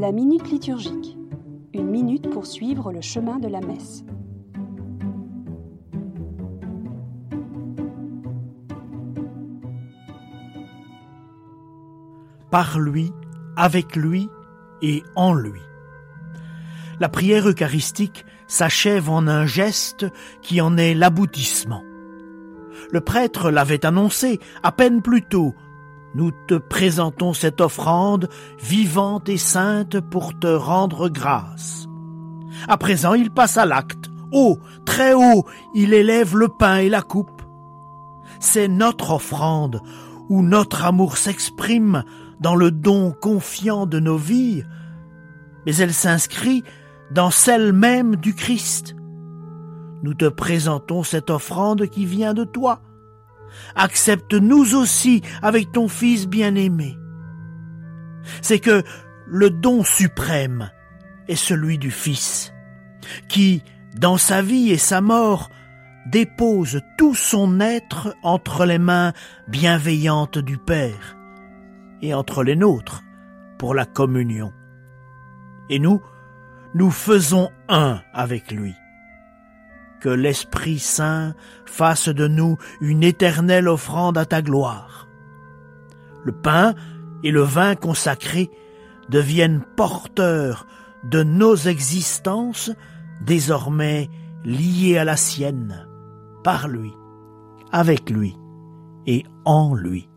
La minute liturgique. Une minute pour suivre le chemin de la messe. Par lui, avec lui et en lui. La prière eucharistique s'achève en un geste qui en est l'aboutissement. Le prêtre l'avait annoncé à peine plus tôt. Nous te présentons cette offrande vivante et sainte pour te rendre grâce. À présent, il passe à l'acte. Haut, très haut, il élève le pain et la coupe. C'est notre offrande où notre amour s'exprime dans le don confiant de nos vies, mais elle s'inscrit dans celle même du Christ. Nous te présentons cette offrande qui vient de toi. Accepte-nous aussi avec ton Fils bien-aimé. C'est que le don suprême est celui du Fils, qui, dans sa vie et sa mort, dépose tout son être entre les mains bienveillantes du Père et entre les nôtres pour la communion. Et nous, nous faisons un avec lui. Que l'Esprit Saint fasse de nous une éternelle offrande à ta gloire. Le pain et le vin consacrés deviennent porteurs de nos existences désormais liées à la sienne, par lui, avec lui et en lui.